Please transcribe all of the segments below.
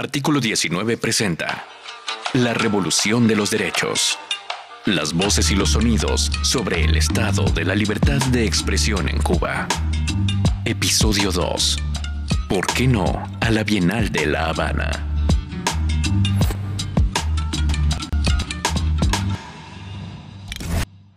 Artículo 19 presenta La revolución de los derechos. Las voces y los sonidos sobre el estado de la libertad de expresión en Cuba. Episodio 2. ¿Por qué no a la Bienal de La Habana?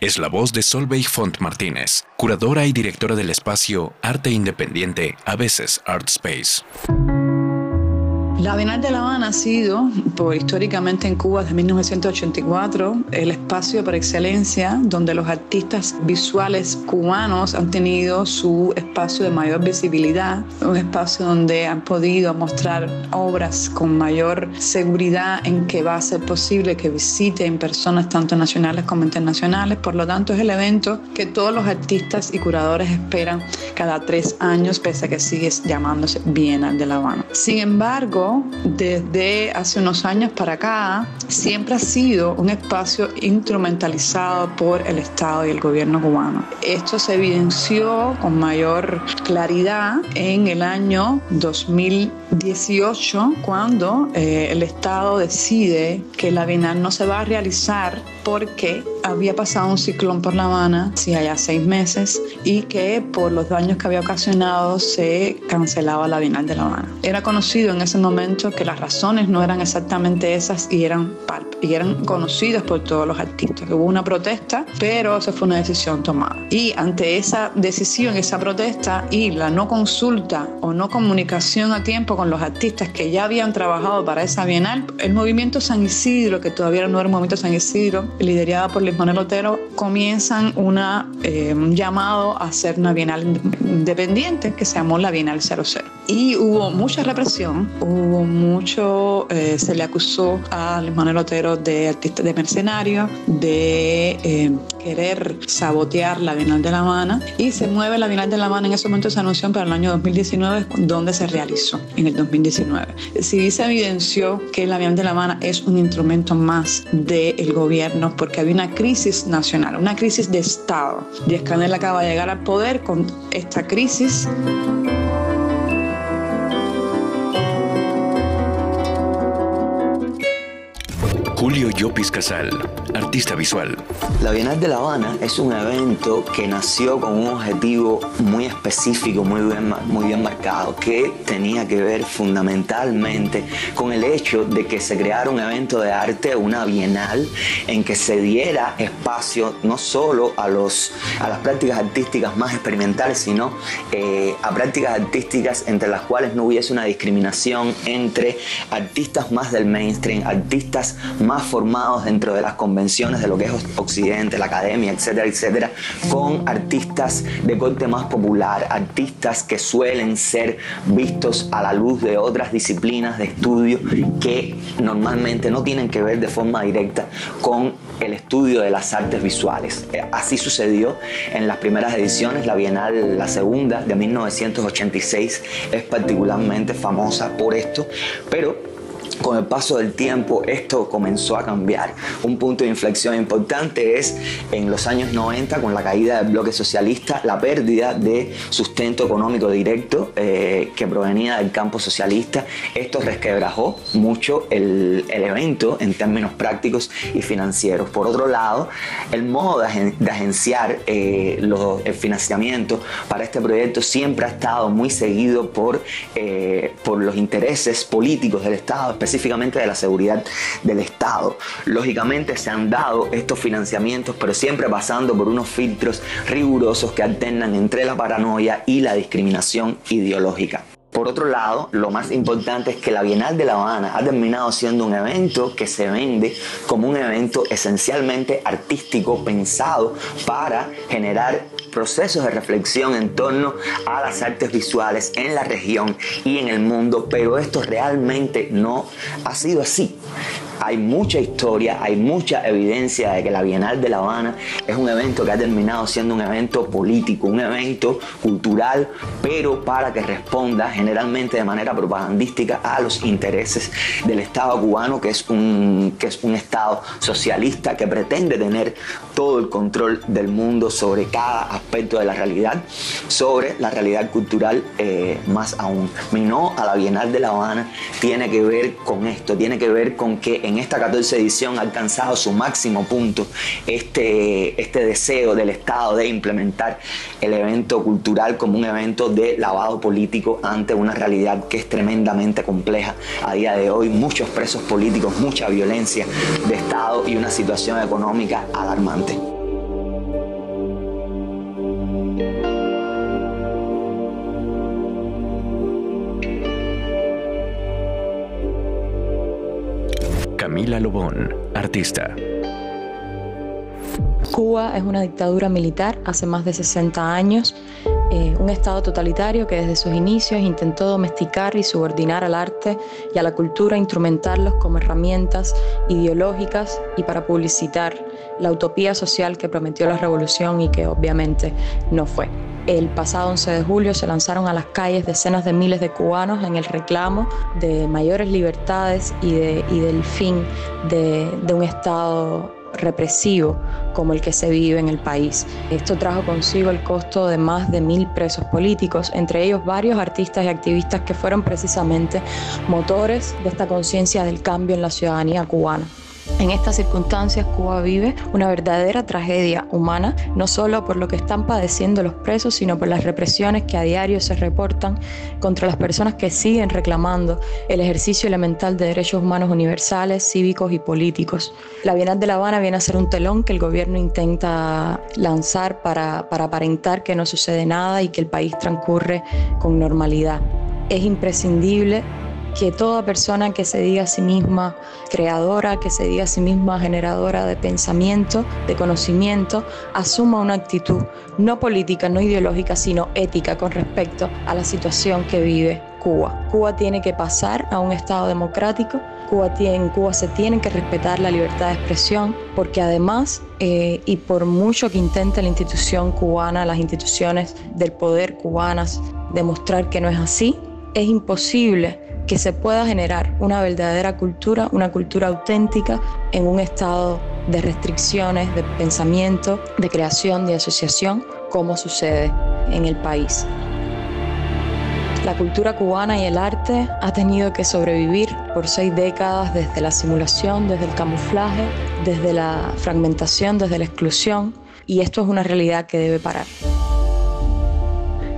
Es la voz de Solveig Font Martínez, curadora y directora del espacio Arte Independiente, a veces Art Space. La Bienal de La Habana ha sido, por, históricamente en Cuba desde 1984, el espacio por excelencia donde los artistas visuales cubanos han tenido su espacio de mayor visibilidad, un espacio donde han podido mostrar obras con mayor seguridad en que va a ser posible que visiten personas tanto nacionales como internacionales. Por lo tanto, es el evento que todos los artistas y curadores esperan cada tres años, pese a que sigue llamándose Bienal de La Habana. Sin embargo, desde hace unos años para acá, siempre ha sido un espacio instrumentalizado por el Estado y el gobierno cubano. Esto se evidenció con mayor claridad en el año 2018, cuando eh, el Estado decide que la Bienal no se va a realizar porque había pasado un ciclón por La Habana, sí, allá seis meses, y que por los daños que había ocasionado se cancelaba la Bienal de La Habana. Era conocido en ese momento que las razones no eran exactamente esas y eran, y eran conocidas por todos los artistas. Hubo una protesta, pero esa fue una decisión tomada. Y ante esa decisión, esa protesta y la no consulta o no comunicación a tiempo con los artistas que ya habían trabajado para esa bienal, el movimiento San Isidro, que todavía no era el movimiento San Isidro, liderado por Luis Manuel Otero, comienzan una, eh, un llamado a hacer una bienal independiente que se llamó la Bienal 00. Y hubo mucha represión, hubo mucho, eh, se le acusó a Manuel Otero de artista de mercenario, de eh, querer sabotear la Bienal de La Habana y se mueve la Bienal de La Habana en ese momento se anunció para el año 2019 donde se realizó en el 2019. Sí se evidenció que la Bienal de La Habana es un instrumento más del gobierno porque había una crisis nacional, una crisis de Estado. Díaz Canel acaba de llegar al poder con esta crisis. Julio Llopis Casal, artista visual. La Bienal de La Habana es un evento que nació con un objetivo muy específico, muy bien, muy bien marcado, que tenía que ver fundamentalmente con el hecho de que se creara un evento de arte, una bienal, en que se diera espacio no solo a, los, a las prácticas artísticas más experimentales, sino eh, a prácticas artísticas entre las cuales no hubiese una discriminación entre artistas más del mainstream, artistas más más formados dentro de las convenciones de lo que es Occidente, la academia, etcétera, etcétera, con artistas de corte más popular, artistas que suelen ser vistos a la luz de otras disciplinas de estudio que normalmente no tienen que ver de forma directa con el estudio de las artes visuales. Eh, así sucedió en las primeras ediciones, la Bienal, la segunda de 1986, es particularmente famosa por esto, pero con el paso del tiempo esto comenzó a cambiar. Un punto de inflexión importante es en los años 90 con la caída del bloque socialista, la pérdida de sustento económico directo eh, que provenía del campo socialista. Esto resquebrajó mucho el, evento en términos prácticos y financieros. Por otro lado, el modo de, agenciar eh, el financiamiento para este proyecto siempre ha estado muy seguido por, eh, por los intereses políticos del Estado, específicamente de la seguridad del Estado. Lógicamente se han dado estos financiamientos, pero siempre pasando por unos filtros rigurosos que alternan entre la paranoia y la discriminación ideológica. Por otro lado, lo más importante es que la Bienal de La Habana ha terminado siendo un evento que se vende como un evento esencialmente artístico pensado para generar procesos de reflexión en torno a las artes visuales en la región y en el mundo, pero esto realmente no ha sido así. Hay mucha historia, hay mucha evidencia de que la Bienal de La Habana es un evento que ha terminado siendo un evento político, un evento cultural, pero para que responda generalmente de manera propagandística a los intereses del Estado cubano, que es un, que es un Estado socialista que pretende tener todo el control del mundo sobre cada aspecto de la realidad, sobre la realidad cultural eh, más aún. Mi no a la Bienal de La Habana tiene que ver con esto, tiene que ver con que en esta 14 edición ha alcanzado su máximo punto este, este deseo del Estado de implementar el evento cultural como un evento de lavado político ante una realidad que es tremendamente compleja a día de hoy, muchos presos políticos, mucha violencia de Estado y una situación económica alarmante. Lobón, artista. Cuba es una dictadura militar hace más de 60 años, eh, un Estado totalitario que desde sus inicios intentó domesticar y subordinar al arte y a la cultura, instrumentarlos como herramientas ideológicas y para publicitar la utopía social que prometió la revolución y que obviamente no fue. El pasado 11 de julio se lanzaron a las calles decenas de miles de cubanos en el reclamo de mayores libertades y, del fin de, un Estado represivo como el que se vive en el país. Esto trajo consigo el costo de más de mil presos políticos, entre ellos varios artistas y activistas que fueron precisamente motores de esta conciencia del cambio en la ciudadanía cubana. En estas circunstancias, Cuba vive una verdadera tragedia humana, no solo por lo que están padeciendo los presos, sino por las represiones que a diario se reportan contra las personas que siguen reclamando el ejercicio elemental de derechos humanos universales, cívicos y políticos. La Bienal de La Habana viene a ser un telón que el gobierno intenta lanzar para, para aparentar que no sucede nada y que el país transcurre con normalidad. Es imprescindible que toda persona que se diga a sí misma creadora, que se diga a sí misma generadora de pensamiento, de conocimiento, asuma una actitud no política, no ideológica, sino ética con respecto a la situación que vive Cuba. Cuba tiene que pasar a un Estado democrático, Cuba en Cuba se tiene que respetar la libertad de expresión, porque además, eh, y por mucho que intente la institución cubana, las instituciones del poder cubanas, demostrar que no es así, es imposible que se pueda generar una verdadera cultura, una cultura auténtica en un estado de restricciones, de pensamiento, de creación, de asociación, como sucede en el país. La cultura cubana y el arte ha tenido que sobrevivir por seis décadas desde la simulación, desde el camuflaje, desde la fragmentación, desde la exclusión, y esto es una realidad que debe parar.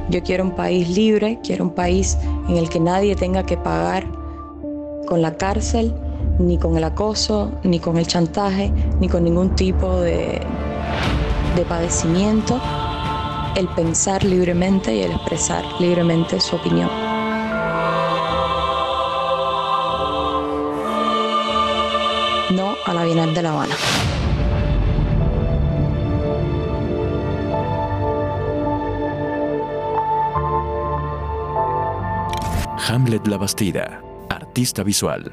Yo quiero un país libre, quiero un país en el que nadie tenga que pagar con la cárcel, ni con el acoso, ni con el chantaje, ni con ningún tipo de, de padecimiento, el pensar libremente y el expresar libremente su opinión. No a la Bienal de La Habana. Hamlet La Bastida, artista visual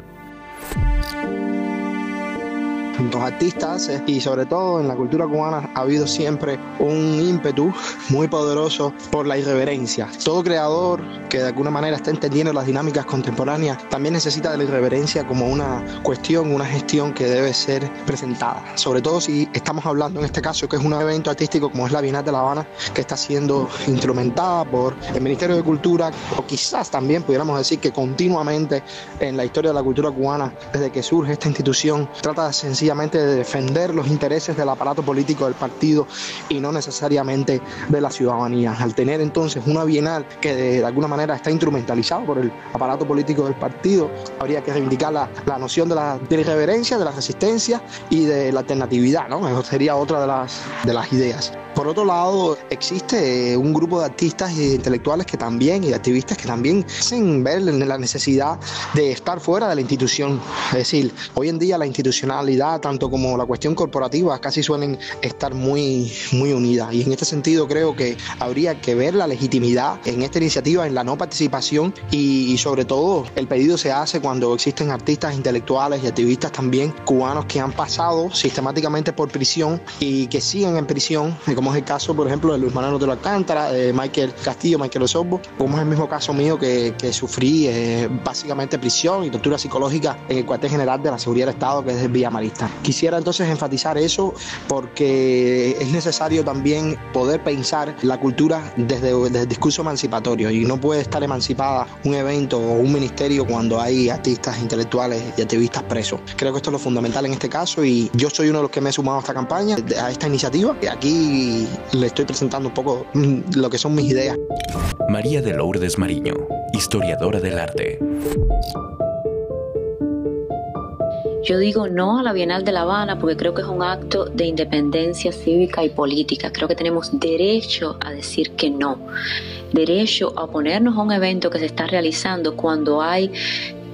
los artistas eh, y sobre todo en la cultura cubana ha habido siempre un ímpetu muy poderoso por la irreverencia. Todo creador que de alguna manera está entendiendo las dinámicas contemporáneas también necesita de la irreverencia como una cuestión, una gestión que debe ser presentada. Sobre todo si estamos hablando en este caso que es un evento artístico como es la Bienal de La Habana que está siendo instrumentada por el Ministerio de Cultura o quizás también pudiéramos decir que continuamente en la historia de la cultura cubana desde que surge esta institución trata de sencillamente de defender los intereses del aparato político del partido y no necesariamente de la ciudadanía. Al tener entonces una bienal que de, alguna manera está instrumentalizado por el aparato político del partido, habría que reivindicar la, noción de la, de irreverencia, de la resistencia y de la alternatividad, ¿no? Eso sería otra de las, de las ideas. Por otro lado, existe un grupo de artistas e intelectuales que también, y de activistas que también hacen ver la necesidad de estar fuera de la institución. Es decir, hoy en día la institucionalidad, tanto como la cuestión corporativa, casi suelen estar muy, muy unidas. Y en este sentido creo que habría que ver la legitimidad en esta iniciativa, en la no participación y, sobre todo el pedido se hace cuando existen artistas intelectuales y activistas también cubanos que han pasado sistemáticamente por prisión y que siguen en prisión, como es el caso, por ejemplo, de Luis Manuel de Alcántara, de Michael Castillo, Michael Osorbo, como es el mismo caso mío que, sufrí eh, básicamente prisión y tortura psicológica en el cuartel general de la Seguridad del Estado, que es el Villa Marista. Quisiera entonces enfatizar eso porque es necesario también poder pensar la cultura desde, el discurso emancipatorio y no puede estar emancipada un evento o un ministerio cuando hay artistas intelectuales y activistas presos. Creo que esto es lo fundamental en este caso y yo soy uno de los que me he sumado a esta campaña, a esta iniciativa y aquí le estoy presentando un poco lo que son mis ideas. María de Lourdes Mariño, historiadora del arte. Yo digo no a la Bienal de La Habana porque creo que es un acto de independencia cívica y política. Creo que tenemos derecho a decir que no. Derecho a oponernos a un evento que se está realizando cuando hay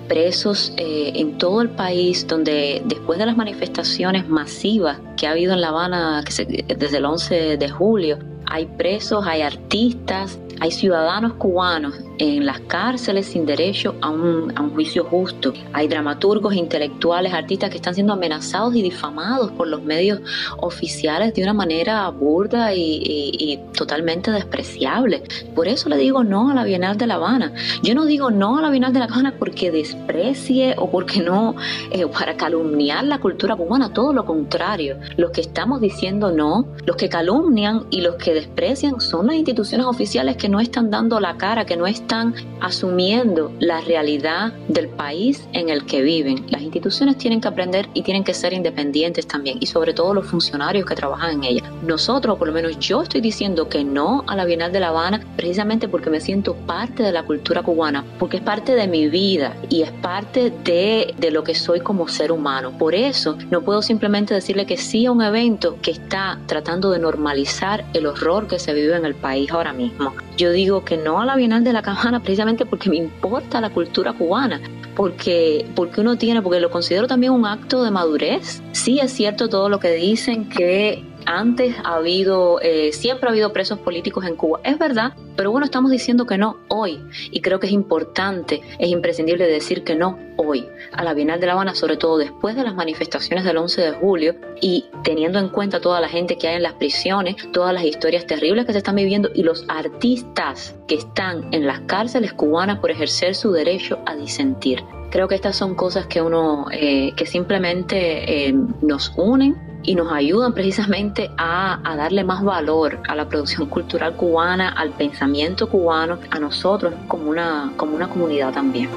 presos eh, en todo el país, donde después de las manifestaciones masivas que ha habido en La Habana desde el 11 de julio, hay presos, hay artistas, hay ciudadanos cubanos en las cárceles sin derecho a un, juicio justo. Hay dramaturgos, intelectuales, artistas que están siendo amenazados y difamados por los medios oficiales de una manera burda y, totalmente despreciable. Por eso le digo no a la Bienal de La Habana. Yo no digo no a la Bienal de La Habana porque desprecie o porque no, eh, para calumniar la cultura cubana, todo lo contrario. Los que estamos diciendo no, los que calumnian y los que desprecian son las instituciones oficiales que que no están dando la cara, que no están asumiendo la realidad del país en el que viven. Las instituciones tienen que aprender y tienen que ser independientes también, y sobre todo los funcionarios que trabajan en ellas. Nosotros, por lo menos yo estoy diciendo que no a la Bienal de La Habana precisamente porque me siento parte de la cultura cubana, porque es parte de mi vida y es parte de, de lo que soy como ser humano. Por eso no puedo simplemente decirle que sí a un evento que está tratando de normalizar el horror que se vive en el país ahora mismo. Yo digo que no a la Bienal de la Cabana precisamente porque me importa la cultura cubana, porque, porque uno tiene, porque lo considero también un acto de madurez. Sí es cierto todo lo que dicen que antes ha habido, eh, siempre ha habido presos políticos en Cuba. Es verdad, pero bueno, estamos diciendo que no hoy. Y creo que es importante, es imprescindible decir que no hoy. A la Bienal de La Habana, sobre todo después de las manifestaciones del 11 de julio y teniendo en cuenta toda la gente que hay en las prisiones, todas las historias terribles que se están viviendo y los artistas que están en las cárceles cubanas por ejercer su derecho a disentir. Creo que estas son cosas que uno, eh, que simplemente eh, nos unen y nos ayudan precisamente a, darle más valor a la producción cultural cubana, al pensamiento cubano, a nosotros como una, como una comunidad también.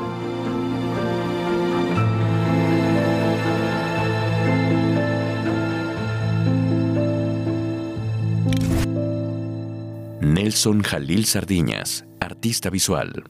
Nelson Jalil Sardiñas, artista visual.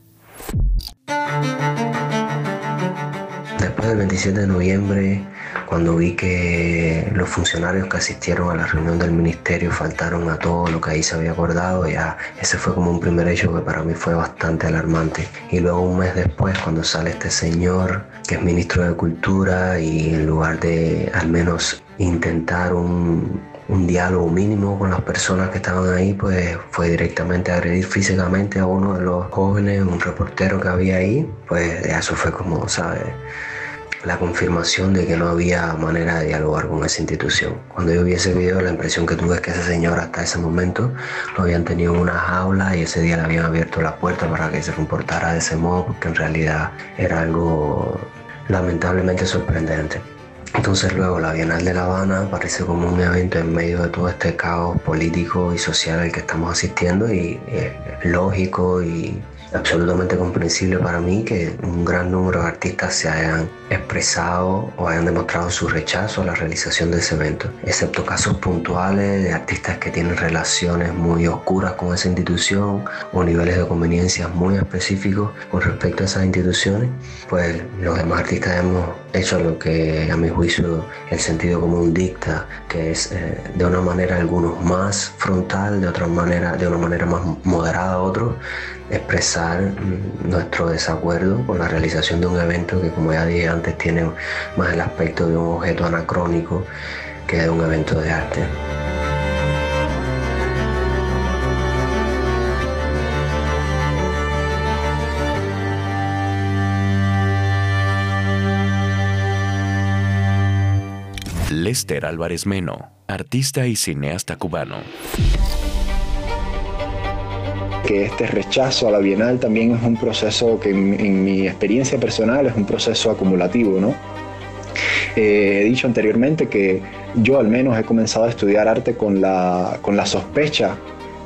Del 27 de noviembre cuando vi que los funcionarios que asistieron a la reunión del ministerio faltaron a todo lo que ahí se había acordado, ya ese fue como un primer hecho que para mí fue bastante alarmante. Y luego un mes después, cuando sale este señor que es ministro de Cultura y en lugar de al menos intentar un, un diálogo mínimo con las personas que estaban ahí, pues fue directamente a agredir físicamente a uno de los jóvenes, un reportero que había ahí, pues eso fue como, ¿sabes? La confirmación de que no había manera de dialogar con esa institución. Cuando yo vi ese video, la impresión que tuve es que ese señor hasta ese momento lo habían tenido en una jaula y ese día le habían abierto la puerta para que se comportara de ese modo, porque en realidad era algo lamentablemente sorprendente. Entonces luego la Bienal de La Habana aparece como un evento en medio de todo este caos político y social al que estamos asistiendo y es lógico y absolutamente comprensible para mí que un gran número de artistas se hayan expresado o hayan demostrado su rechazo a la realización de ese evento, excepto casos puntuales de artistas que tienen relaciones muy oscuras con esa institución o niveles de conveniencia muy específicos con respecto a esas instituciones, pues los demás artistas hemos hecho lo que a mi juicio el sentido común dicta, que es eh, de una manera algunos más frontal, de otra manera, de una manera más moderada otros, expresar mm, nuestro desacuerdo con la realización de un evento que como ya dije antes tiene más el aspecto de un objeto anacrónico que de un evento de arte. Lester Álvarez Meno, artista y cineasta cubano que este rechazo a la Bienal también es un proceso que en, mi experiencia personal es un proceso acumulativo, ¿no? Eh, he dicho anteriormente que yo al menos he comenzado a estudiar arte con la, con la sospecha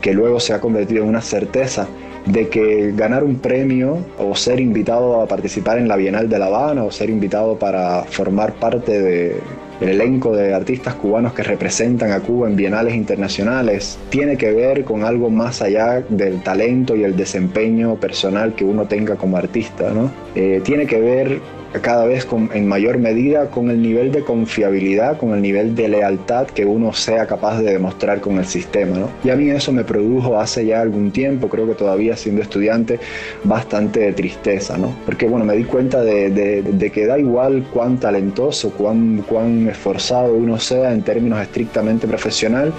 que luego se ha convertido en una certeza de que ganar un premio o ser invitado a participar en la Bienal de La Habana o ser invitado para formar parte de, el elenco de artistas cubanos que representan a Cuba en bienales internacionales tiene que ver con algo más allá del talento y el desempeño personal que uno tenga como artista, ¿no? Eh, tiene que ver cada vez en mayor medida con el nivel de confiabilidad, con el nivel de lealtad que uno sea capaz de demostrar con el sistema. ¿no? Y a mí eso me produjo hace ya algún tiempo, creo que todavía siendo estudiante, bastante tristeza, ¿no? porque bueno, me di cuenta de, que da igual cuán talentoso, cuán, cuán esforzado uno sea en términos estrictamente profesional,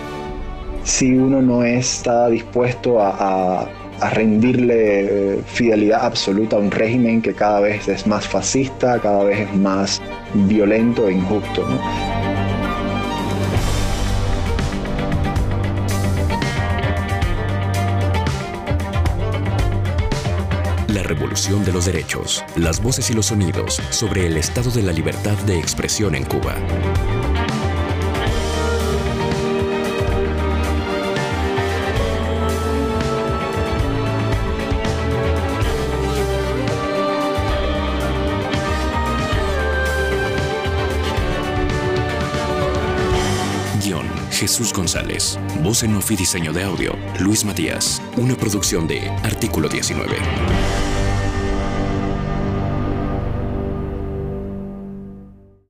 si uno no está dispuesto a rendirle eh, fidelidad absoluta a un régimen que cada vez es más fascista, cada vez es más violento e injusto. La revolución de los derechos, las voces y los sonidos sobre el estado de la libertad de expresión en Cuba. Jesús González. Voz en off y diseño de audio, Luis Matías. Una producción de Artículo 19.